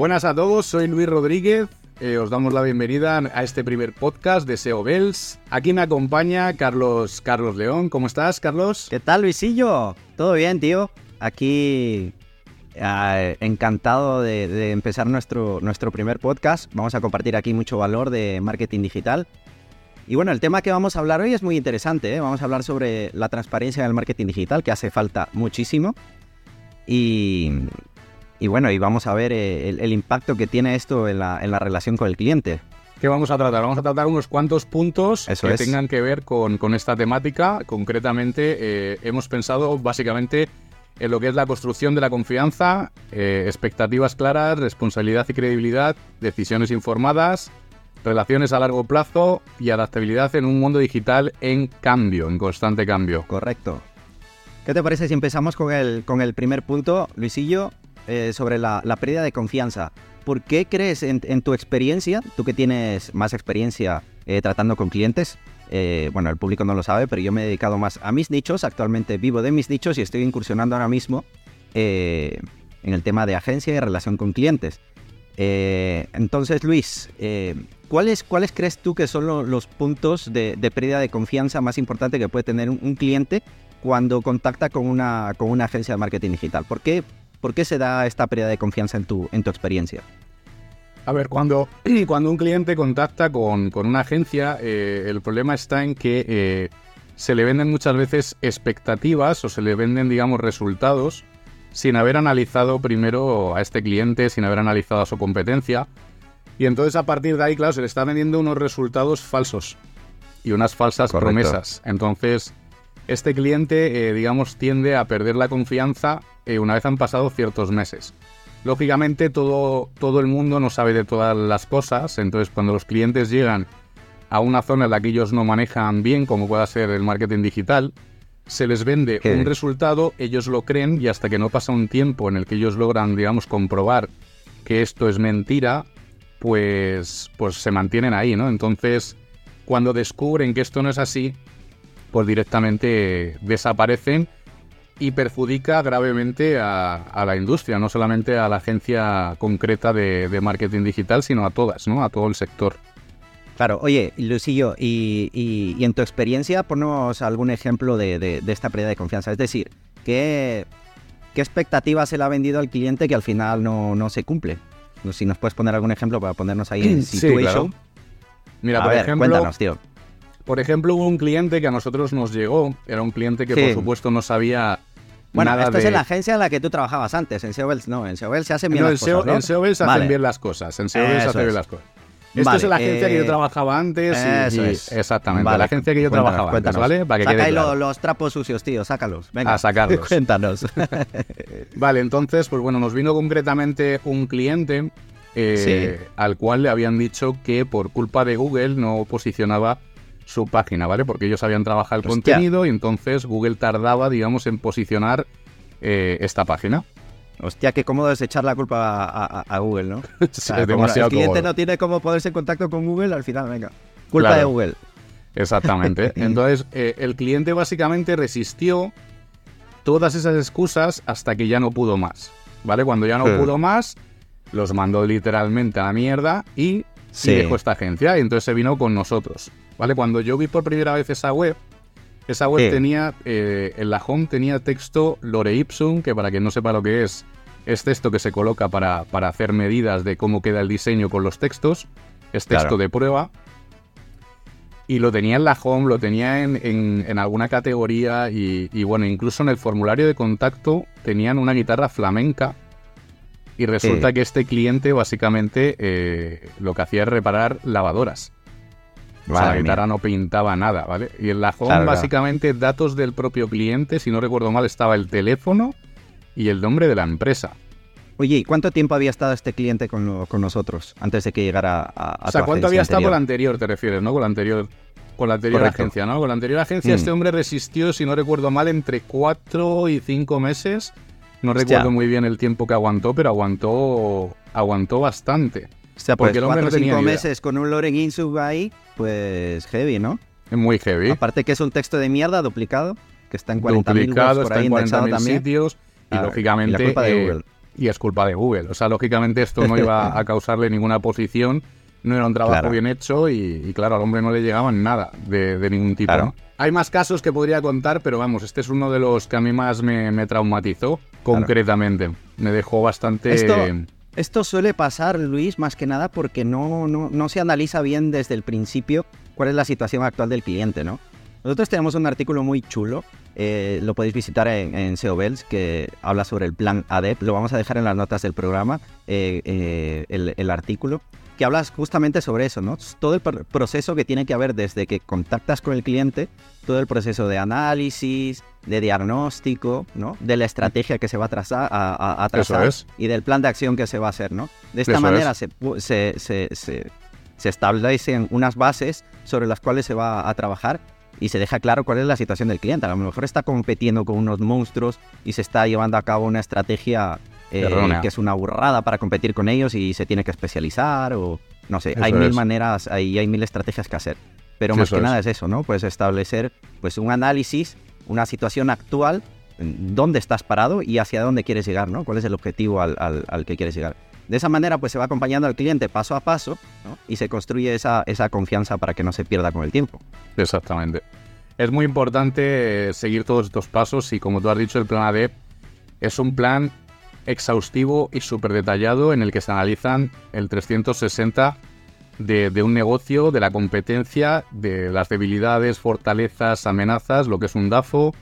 Buenas a todos, soy Luis Rodríguez. Eh, os damos la bienvenida a este primer podcast de SEO Bells. Aquí me acompaña Carlos, Carlos León. ¿Cómo estás, Carlos? ¿Qué tal, Luisillo? ¿Todo bien, tío? Aquí eh, encantado de, de empezar nuestro, nuestro primer podcast. Vamos a compartir aquí mucho valor de marketing digital. Y bueno, el tema que vamos a hablar hoy es muy interesante. ¿eh? Vamos a hablar sobre la transparencia en el marketing digital, que hace falta muchísimo. Y, y bueno, y vamos a ver eh, el, el impacto que tiene esto en la, en la relación con el cliente. ¿Qué vamos a tratar? Vamos a tratar unos cuantos puntos Eso que es. tengan que ver con, con esta temática. Concretamente, eh, hemos pensado básicamente en lo que es la construcción de la confianza, eh, expectativas claras, responsabilidad y credibilidad, decisiones informadas, relaciones a largo plazo y adaptabilidad en un mundo digital en cambio, en constante cambio. Correcto. ¿Qué te parece si empezamos con el, con el primer punto, Luisillo, eh, sobre la, pérdida de confianza? ¿Por qué crees en, tu experiencia, tú que tienes más experiencia eh, tratando con clientes, eh, bueno, el público no lo sabe, pero yo me he dedicado más a mis nichos, actualmente vivo de mis nichos y estoy incursionando ahora mismo en el tema de agencia y relación con clientes. Entonces, Luis, ¿cuáles, ¿cuáles crees tú que son lo- los puntos de, de pérdida de confianza más importante que puede tener un, un cliente cuando contacta con una, con una agencia de marketing digital? ¿Por qué, por qué se da esta pérdida de confianza en tu, en tu experiencia? A ver, cuando, cuando un cliente contacta con, con una agencia, eh, el problema está en que eh, se le venden muchas veces expectativas o se le venden, digamos, resultados sin haber analizado primero a este cliente, sin haber analizado a su competencia. Y entonces a partir de ahí, claro, se le está vendiendo unos resultados falsos y unas falsas Correcto. promesas. Entonces, este cliente, eh, digamos, tiende a perder la confianza eh, una vez han pasado ciertos meses. Lógicamente, todo, todo el mundo no sabe de todas las cosas, entonces cuando los clientes llegan a una zona en la que ellos no manejan bien, como pueda ser el marketing digital, se les vende ¿Qué? un resultado, ellos lo creen y hasta que no pasa un tiempo en el que ellos logran, digamos, comprobar que esto es mentira, pues, pues se mantienen ahí, ¿no? Entonces, cuando descubren que esto no es así, pues directamente desaparecen y perjudica gravemente a, a la industria, no solamente a la agencia concreta de, de marketing digital, sino a todas, ¿no? A todo el sector. Claro, oye, Lucillo, y, y- y en tu experiencia, ponnos algún ejemplo de, de- de esta pérdida de confianza. Es decir, ¿qué, qué expectativas se le ha vendido al cliente que al final no, no se cumple? Si nos puedes poner algún ejemplo para ponernos ahí en Sí, situation. claro. Mira, a por ver, ejemplo, cuéntanos, tío. Por ejemplo, hubo un cliente que a nosotros nos llegó, era un cliente que Sí. por supuesto no sabía Bueno, nada esto de... es en la agencia en la que tú trabajabas antes, en SEObels no, en SEObels se hacen bien No, las cosas, ¿no? en SEObels se hacen bien las cosas, en SEObels se hacen bien las cosas. Esto Vale, es en la agencia que eh, yo trabajaba antes Eso y- es. exactamente, Vale, la agencia que yo cuéntanos, trabajaba cuéntanos. antes, ¿vale? Para que Saca ahí claro. los trapos sucios, tío, sácalos. Venga. A sacarlos. Cuéntanos. Vale, entonces, pues bueno, nos vino concretamente un cliente eh, al cual le habían dicho que por culpa de Google no posicionaba su página, ¿vale? Porque ellos habían trabajado el Hostia. contenido y entonces Google tardaba, digamos, en posicionar eh, esta página. Hostia, qué cómodo es echar la culpa a, a- a Google, ¿no? O sea, es demasiado el cliente cómodo. no tiene cómo ponerse en contacto con Google, al final, venga. Culpa Claro. de Google. Exactamente. Entonces, eh, el cliente básicamente resistió todas esas excusas hasta que ya no pudo más. ¿Vale? Cuando ya no Sí. pudo más, los mandó literalmente a la mierda y, y Sí. dejó esta agencia. Y entonces se vino con nosotros. ¿Vale? Cuando yo vi por primera vez esa web, esa web Sí. tenía, eh, en la home tenía texto Lore Ipsum, que para quien no sepa lo que es, es texto que se coloca para, para hacer medidas de cómo queda el diseño con los textos. Es texto Claro. de prueba. Y lo tenía en la home, lo tenía en, en- en alguna categoría y, y bueno, incluso en el formulario de contacto tenían una guitarra flamenca y resulta Sí. que este cliente básicamente eh, lo que hacía es reparar lavadoras. O sea, la guitarra no pintaba nada, ¿vale? Y en la home Claro, claro. básicamente datos del propio cliente, si no recuerdo mal, estaba el teléfono y el nombre de la empresa. Oye, ¿y cuánto tiempo había estado este cliente con, lo- con nosotros antes de que llegara a, a o sea, tu ¿cuánto había estado con la anterior? te refieres, no? Con la anterior, con la anterior Correcto. agencia, ¿no? Con la anterior agencia Mm. este hombre resistió, si no recuerdo mal, entre cuatro y cinco meses. No Hostia. recuerdo muy bien el tiempo que aguantó, pero aguantó, aguantó bastante. O sea, pues porque el hombre cuatro no o tenía cinco meses con un Loren Insub ahí, pues heavy, ¿no? Es muy heavy. Aparte que es un texto de mierda duplicado, que está en 40.000 Duplicado, está en indexado 40.000 también. sitios. Y Ah, lógicamente, y la culpa de eh, Google. y es culpa de Google. O sea, lógicamente esto no iba a causarle ninguna posición, no era un trabajo bien hecho y, claro, al hombre no le llegaban nada de, ningún tipo. Hay más casos que podría contar, pero vamos, este es uno de los que a mí más me, traumatizó concretamente. Me dejó bastante... Esto, suele pasar, Luis, más que nada porque no, no, no se analiza bien desde el principio cuál es la situación actual del cliente, ¿no? Nosotros tenemos un artículo muy chulo, eh, lo podéis visitar en, en SEO Bells, que habla sobre el plan ADEP. Lo vamos a dejar en las notas del programa, eh, eh, el, artículo, que habla justamente sobre eso, ¿no? Todo el proceso que tiene que haber desde que contactas con el cliente, todo el proceso de análisis, de diagnóstico, ¿no? De la estrategia que se va a trazar, a, trazar y del plan de acción que se va a hacer, ¿no? De esta manera se, se, se, se establecen unas bases sobre las cuales se va a trabajar y se deja claro cuál es la situación del cliente. A lo mejor está compitiendo con unos monstruos y se está llevando a cabo una estrategia eh, que es una burrada para competir con ellos y se tiene que especializar o no sé, hay mil maneras, hay, hay mil estrategias que hacer. Pero más que nada es eso, ¿no? Pues establecer pues un análisis, una situación actual, dónde estás parado y hacia dónde quieres llegar, ¿no? ¿Cuál es el objetivo al, al, que quieres llegar? De esa manera, pues se va acompañando al cliente paso a paso y se construye esa, esa confianza para que no se pierda con el tiempo. Exactamente. Es muy importante eh, seguir todos estos pasos y como tú has dicho, el plan ADEP es un plan exhaustivo y súper detallado en el que se analizan el 360 de, un negocio, de la competencia, de las debilidades, fortalezas, amenazas, lo que es un DAFO.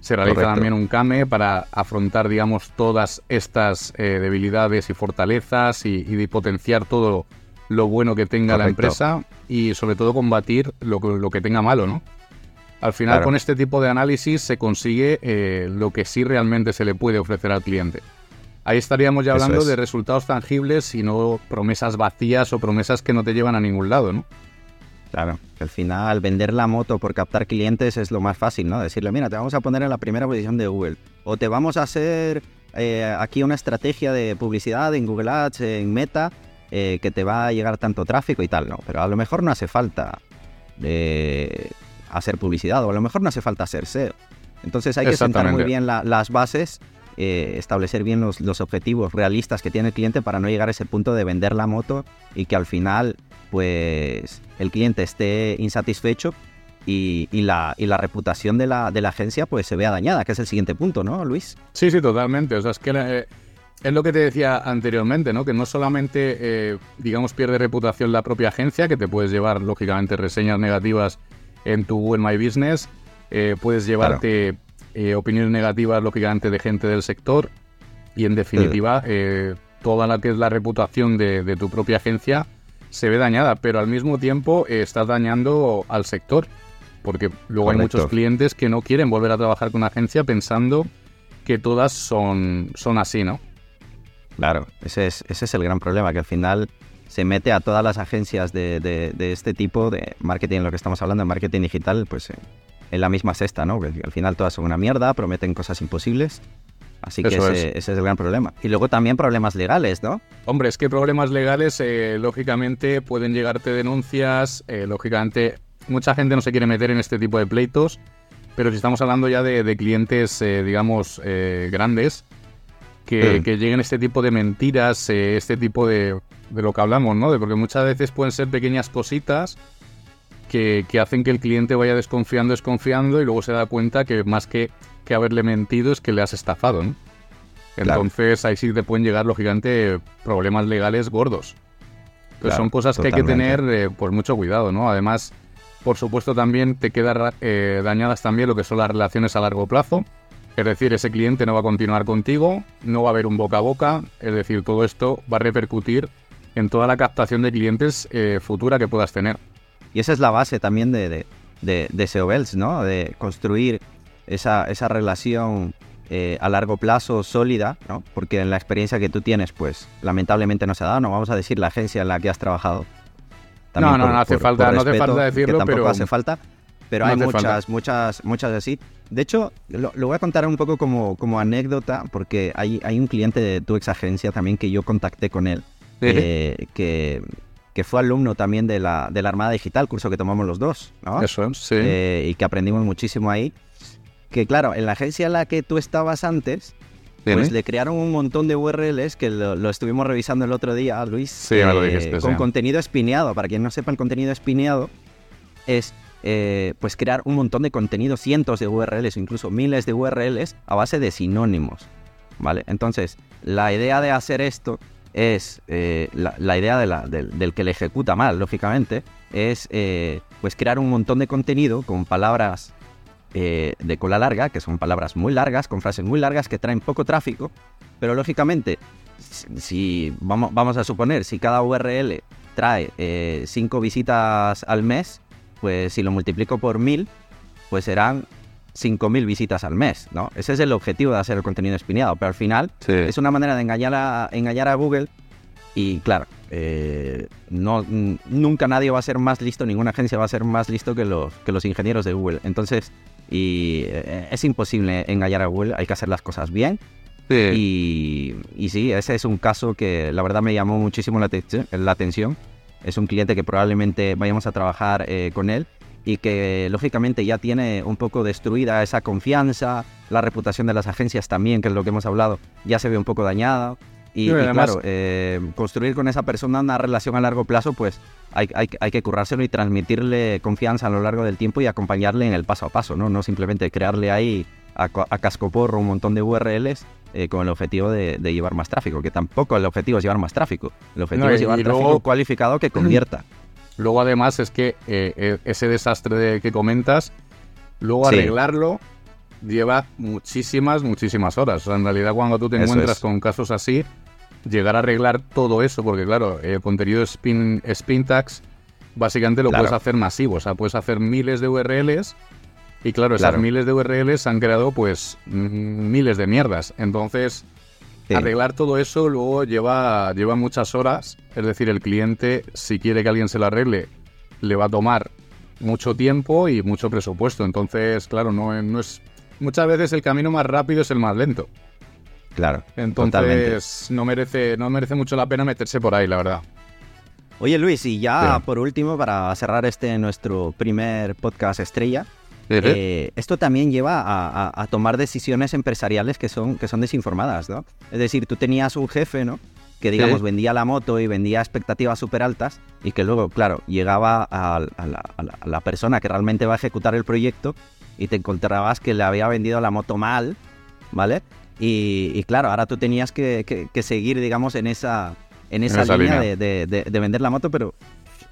Se realiza también un CAME para afrontar, digamos, todas estas eh, debilidades y fortalezas y, y, potenciar todo lo bueno que tenga la empresa y sobre todo combatir lo, lo que tenga malo, ¿no? Al final, con este tipo de análisis se consigue eh, lo que sí realmente se le puede ofrecer al cliente. Ahí estaríamos ya hablando de resultados tangibles y no promesas vacías o promesas que no te llevan a ningún lado, ¿no? Claro, al final vender la moto por captar clientes es lo más fácil, ¿no? Decirle, mira, te vamos a poner en la primera posición de Google o te vamos a hacer eh, aquí una estrategia de publicidad en Google Ads, en Meta, eh, que te va a llegar tanto tráfico y tal, ¿no? Pero a lo mejor no hace falta hacer publicidad o a lo mejor no hace falta hacer SEO. Entonces hay que sentar muy bien las bases, eh, establecer bien los, objetivos realistas que tiene el cliente para no llegar a ese punto de vender la moto y que al final pues el cliente esté insatisfecho y, la, y la, reputación de la, de la, agencia pues se vea dañada, que es el siguiente punto, ¿no, Luis? Sí, sí, totalmente. O sea, es que eh, es lo que te decía anteriormente, ¿no? Que no solamente, eh, digamos, pierde reputación la propia agencia, que te puedes llevar, lógicamente, reseñas negativas en tu Google My Business. Eh, puedes llevarte eh, opiniones negativas, lógicamente, de gente del sector. Y en definitiva, eh, toda la que es la reputación de, tu propia agencia se ve dañada, pero al mismo tiempo estás dañando al sector. Porque luego hay muchos clientes que no quieren volver a trabajar con una agencia pensando que todas son, son así, ¿no? Claro, ese es, ese es el gran problema, que al final se mete a todas las agencias de, este tipo de marketing, en lo que estamos hablando, de marketing digital, pues eh, en la misma cesta, ¿no? Que al final todas son una mierda, prometen cosas imposibles. Así que ese, es. el gran problema. Y luego también problemas legales, ¿no? Hombre, es que problemas legales, eh, lógicamente, pueden llegarte denuncias, eh, lógicamente, mucha gente no se quiere meter en este tipo de pleitos, pero si estamos hablando ya de, clientes, digamos, grandes, que, que, lleguen este tipo de mentiras, este tipo de, de lo que hablamos, ¿no? De porque muchas veces pueden ser pequeñas cositas que, hacen que el cliente vaya desconfiando, desconfiando y luego se da cuenta que más que, que haberle mentido es que le has estafado, ¿no? Entonces ahí sí te pueden llegar, lógicamente, problemas legales gordos. Entonces son cosas que hay que tener eh, pues mucho cuidado, ¿no? Además, por supuesto, también te quedan eh, dañadas también lo que son las relaciones a largo plazo. Es decir, ese cliente no va a continuar contigo, no va a haber un boca a boca, es decir, todo esto va a repercutir en toda la captación de clientes eh, futura que puedas tener. Y esa es la base también de, de, de, SEO Bells, ¿no? De construir esa, esa relación eh, a largo plazo sólida, ¿no? Porque en la experiencia que tú tienes, pues lamentablemente no se ha dado, no vamos a decir la agencia en la que has trabajado. no, no, no hace falta, no hace falta decirlo, tampoco pero hace falta. Pero hay muchas, muchas, muchas así. De hecho, lo, voy a contar un poco como, como anécdota, porque hay, hay un cliente de tu ex agencia también que yo contacté con él eh, que, que, fue alumno también de la, de la Armada Digital, curso que tomamos los dos, ¿no? Eso, sí. Eh, y que aprendimos muchísimo ahí. Que claro, en la agencia en la que tú estabas antes, pues le crearon un montón de URLs que lo, estuvimos revisando el otro día, Luis. Sí, me lo dijiste, Con contenido espineado. Para quien no sepa, el contenido espineado es eh, pues crear un montón de contenido, cientos de URLs o incluso miles de URLs a base de sinónimos. ¿Vale? Entonces, la idea de hacer esto es, eh, la, idea del, que le ejecuta mal, lógicamente, es eh, pues crear un montón de contenido con palabras de cola larga, que son palabras muy largas, con frases muy largas que traen poco tráfico, pero lógicamente, si, vamos, vamos a suponer, si cada URL trae 5 visitas al mes, pues si lo multiplico por mil, pues serán 5.000 visitas al mes, ¿no? Ese es el objetivo de hacer el contenido espineado, pero al final es una manera de engañar a, engañar a Google y claro, eh, no, nunca nadie va a ser más listo, ninguna agencia va a ser más listo que los, que los ingenieros de Google. Entonces, y eh, es imposible engañar a Google, hay que hacer las cosas bien. Y, y, sí, ese es un caso que la verdad me llamó muchísimo la, la atención es un cliente que probablemente vayamos a trabajar eh, con él y que lógicamente ya tiene un poco destruida esa confianza, la reputación de las agencias también, que es lo que hemos hablado, ya se ve un poco dañada. Y, claro, eh, construir con esa persona una relación a largo plazo, pues hay, hay, hay, que currárselo y transmitirle confianza a lo largo del tiempo y acompañarle en el paso a paso, ¿no? No simplemente crearle ahí a, a cascoporro un montón de URLs eh, con el objetivo de, llevar más tráfico, que tampoco el objetivo es llevar más tráfico, el objetivo es llevar tráfico cualificado que convierta. Luego además es que eh, eh, ese desastre de, que comentas, luego arreglarlo lleva muchísimas, muchísimas horas. en realidad cuando tú te encuentras con casos así, llegar a arreglar todo eso, porque claro, el contenido spin, spin tags, básicamente lo puedes hacer masivo, o sea, puedes hacer miles de URLs y claro, esas miles de URLs han creado pues miles de mierdas. Entonces, arreglar todo eso luego lleva, lleva muchas horas. Es decir, el cliente, si quiere que alguien se lo arregle, le va a tomar mucho tiempo y mucho presupuesto. Entonces, claro, no, no es. Muchas veces el camino más rápido es el más lento. Claro. Entonces, no merece, no merece mucho la pena meterse por ahí, la verdad. Oye Luis, y ya por último, para cerrar este nuestro primer podcast estrella, eh, esto también lleva a, tomar decisiones empresariales que son, que son desinformadas, ¿no? Es decir, tú tenías un jefe, ¿no? Que, digamos, vendía la moto y vendía expectativas súper altas y que luego, claro, llegaba a, la, persona que realmente va a ejecutar el proyecto y te encontrabas que le había vendido la moto mal, ¿vale? Y, claro, ahora tú tenías que, seguir, digamos, en esa, en esa, línea, de, vender la moto, pero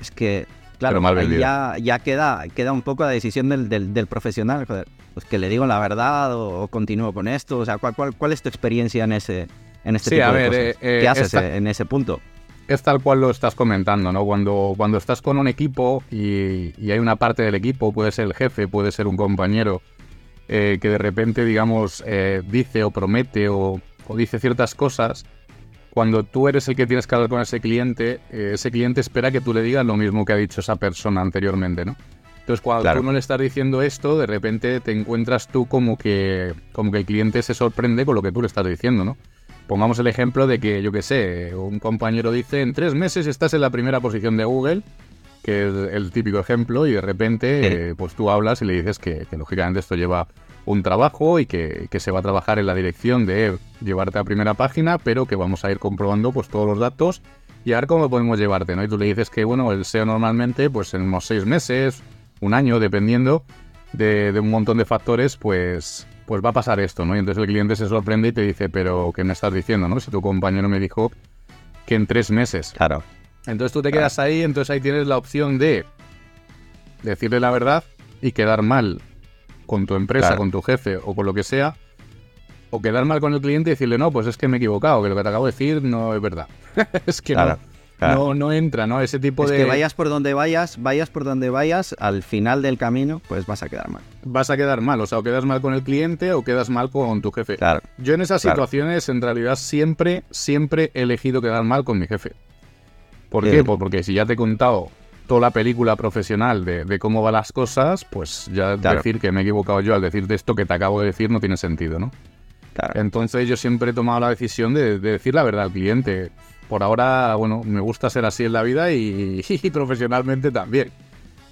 es que Claro, ya, ya queda, queda un poco la decisión del, del, profesional, pues que le digo la verdad o, continúo con esto, o sea, ¿cuál, cuál, cuál es tu experiencia en ese en este tipo de cosas? Eh, ¿Qué eh, haces en ese punto? Es tal cual lo estás comentando, ¿no? Cuando, cuando estás con un equipo y, hay una parte del equipo, puede ser el jefe, puede ser un compañero, eh, que de repente, digamos, dice o promete o, o dice ciertas cosas cuando tú eres el que tienes que hablar con ese cliente, eh, ese cliente espera que tú le digas lo mismo que ha dicho esa persona anteriormente, ¿no? Entonces, cuando tú no le estás diciendo esto, de repente te encuentras tú como que, como que el cliente se sorprende con lo que tú le estás diciendo, ¿no? Pongamos el ejemplo de que, yo qué sé, un compañero dice, en tres meses estás en la primera posición de Google, que es el típico ejemplo, y de repente, eh, pues tú hablas y le dices que, que lógicamente esto lleva un trabajo y que, se va a trabajar en la dirección de llevarte a primera página, pero que vamos a ir comprobando pues todos los datos y a ver cómo podemos llevarte, ¿no? Y tú le dices que, bueno, el SEO normalmente, pues en unos seis meses, un año, dependiendo de, un montón de factores, pues, pues va a pasar esto, ¿no? Y entonces el cliente se sorprende y te dice, pero ¿qué me estás diciendo, no? Si tu compañero me dijo que en tres meses. Claro. Entonces tú te quedas ahí, entonces ahí tienes la opción de decirle la verdad y quedar mal con tu empresa, con tu jefe o con lo que sea, o quedar mal con el cliente y decirle, no, pues es que me he equivocado, que lo que te acabo de decir no es verdad. es que no, no, entra, ¿no? Ese tipo de... que vayas por donde vayas, vayas por donde vayas, al final del camino, pues vas a quedar mal. Vas a quedar mal, o sea, o quedas mal con el cliente o quedas mal con tu jefe. Claro. Yo en esas situaciones, en realidad, siempre, siempre he elegido quedar mal con mi jefe. ¿Por qué? Pues porque si ya te he contado toda la película profesional de, cómo van las cosas, pues ya decir que me he equivocado yo al decirte esto que te acabo de decir no tiene sentido, ¿no? Entonces yo siempre he tomado la decisión de, decir la verdad al cliente. Por ahora, bueno, me gusta ser así en la vida y, profesionalmente también.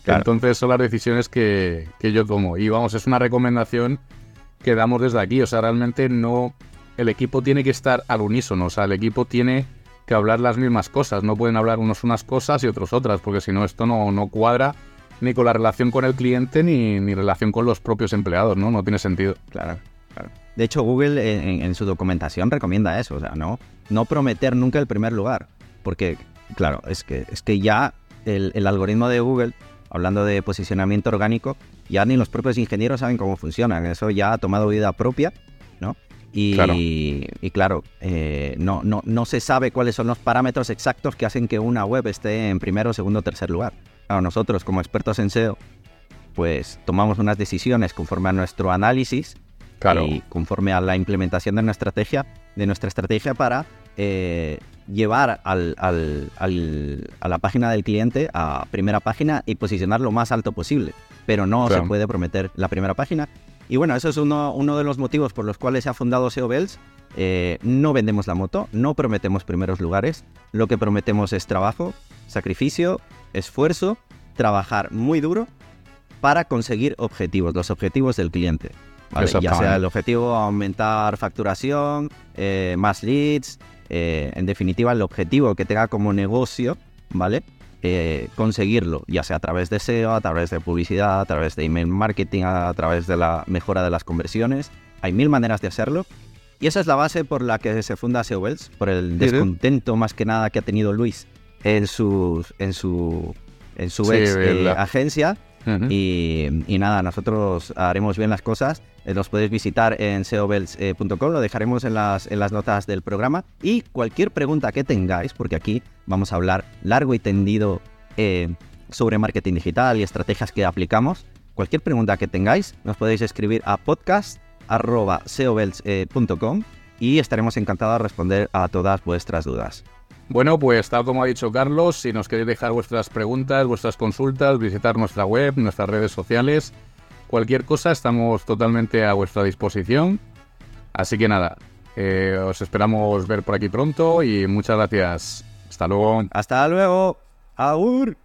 Entonces son las decisiones que, que, yo tomo. Y vamos, es una recomendación que damos desde aquí. O sea, realmente no, el equipo tiene que estar al unísono, o sea, el equipo tiene que hablar las mismas cosas, no pueden hablar unos unas cosas y otros otras, porque si no esto no, no cuadra ni con la relación con el cliente ni, ni relación con los propios empleados, ¿no? No tiene sentido. Claro, claro. De hecho, Google en, su documentación recomienda eso, o sea, no, no prometer nunca el primer lugar, porque, claro, es que, es que ya el, el algoritmo de Google, hablando de posicionamiento orgánico, ya ni los propios ingenieros saben cómo funcionan, eso ya ha tomado vida propia. Y claro, y claro eh, no, no, no se sabe cuáles son los parámetros exactos que hacen que una web esté en primero, segundo tercer lugar. Claro, nosotros como expertos en SEO, pues tomamos unas decisiones conforme a nuestro análisis y conforme a la implementación de nuestra estrategia, de nuestra estrategia para eh, llevar al, al, al, a la página del cliente a primera página y posicionar lo más alto posible. Pero no se puede prometer la primera página y bueno, eso es uno, uno de los motivos por los cuales se ha fundado SEO Bells. Eh, no vendemos la moto, no prometemos primeros lugares, lo que prometemos es trabajo, sacrificio, esfuerzo, trabajar muy duro para conseguir objetivos, los objetivos del cliente. Ya sea el objetivo aumentar facturación, eh, más leads, eh, en definitiva el objetivo que tenga como negocio, ¿vale? Eh, conseguirlo, ya sea a través de SEO, a través de publicidad, a través de email marketing, a través de la mejora de las conversiones. Hay mil maneras de hacerlo. Y esa es la base por la que se funda SEO Wells, por el descontento más que nada que ha tenido Luis en, sus, en su, en su ex eh, agencia y, nada, nosotros haremos bien las cosas. Eh, los podéis visitar en seobells.com, lo dejaremos en las, en las notas del programa. Y cualquier pregunta que tengáis, porque aquí vamos a hablar largo y tendido eh, sobre marketing digital y estrategias que aplicamos. Cualquier pregunta que tengáis, nos podéis escribir a podcast.seobells.com y estaremos encantados de responder a todas vuestras dudas. Bueno, pues tal como ha dicho Carlos, si nos queréis dejar vuestras preguntas, vuestras consultas, visitar nuestra web, nuestras redes sociales, cualquier cosa, estamos totalmente a vuestra disposición. Así que nada, eh, os esperamos ver por aquí pronto y muchas gracias. Hasta luego. Hasta luego. Aur.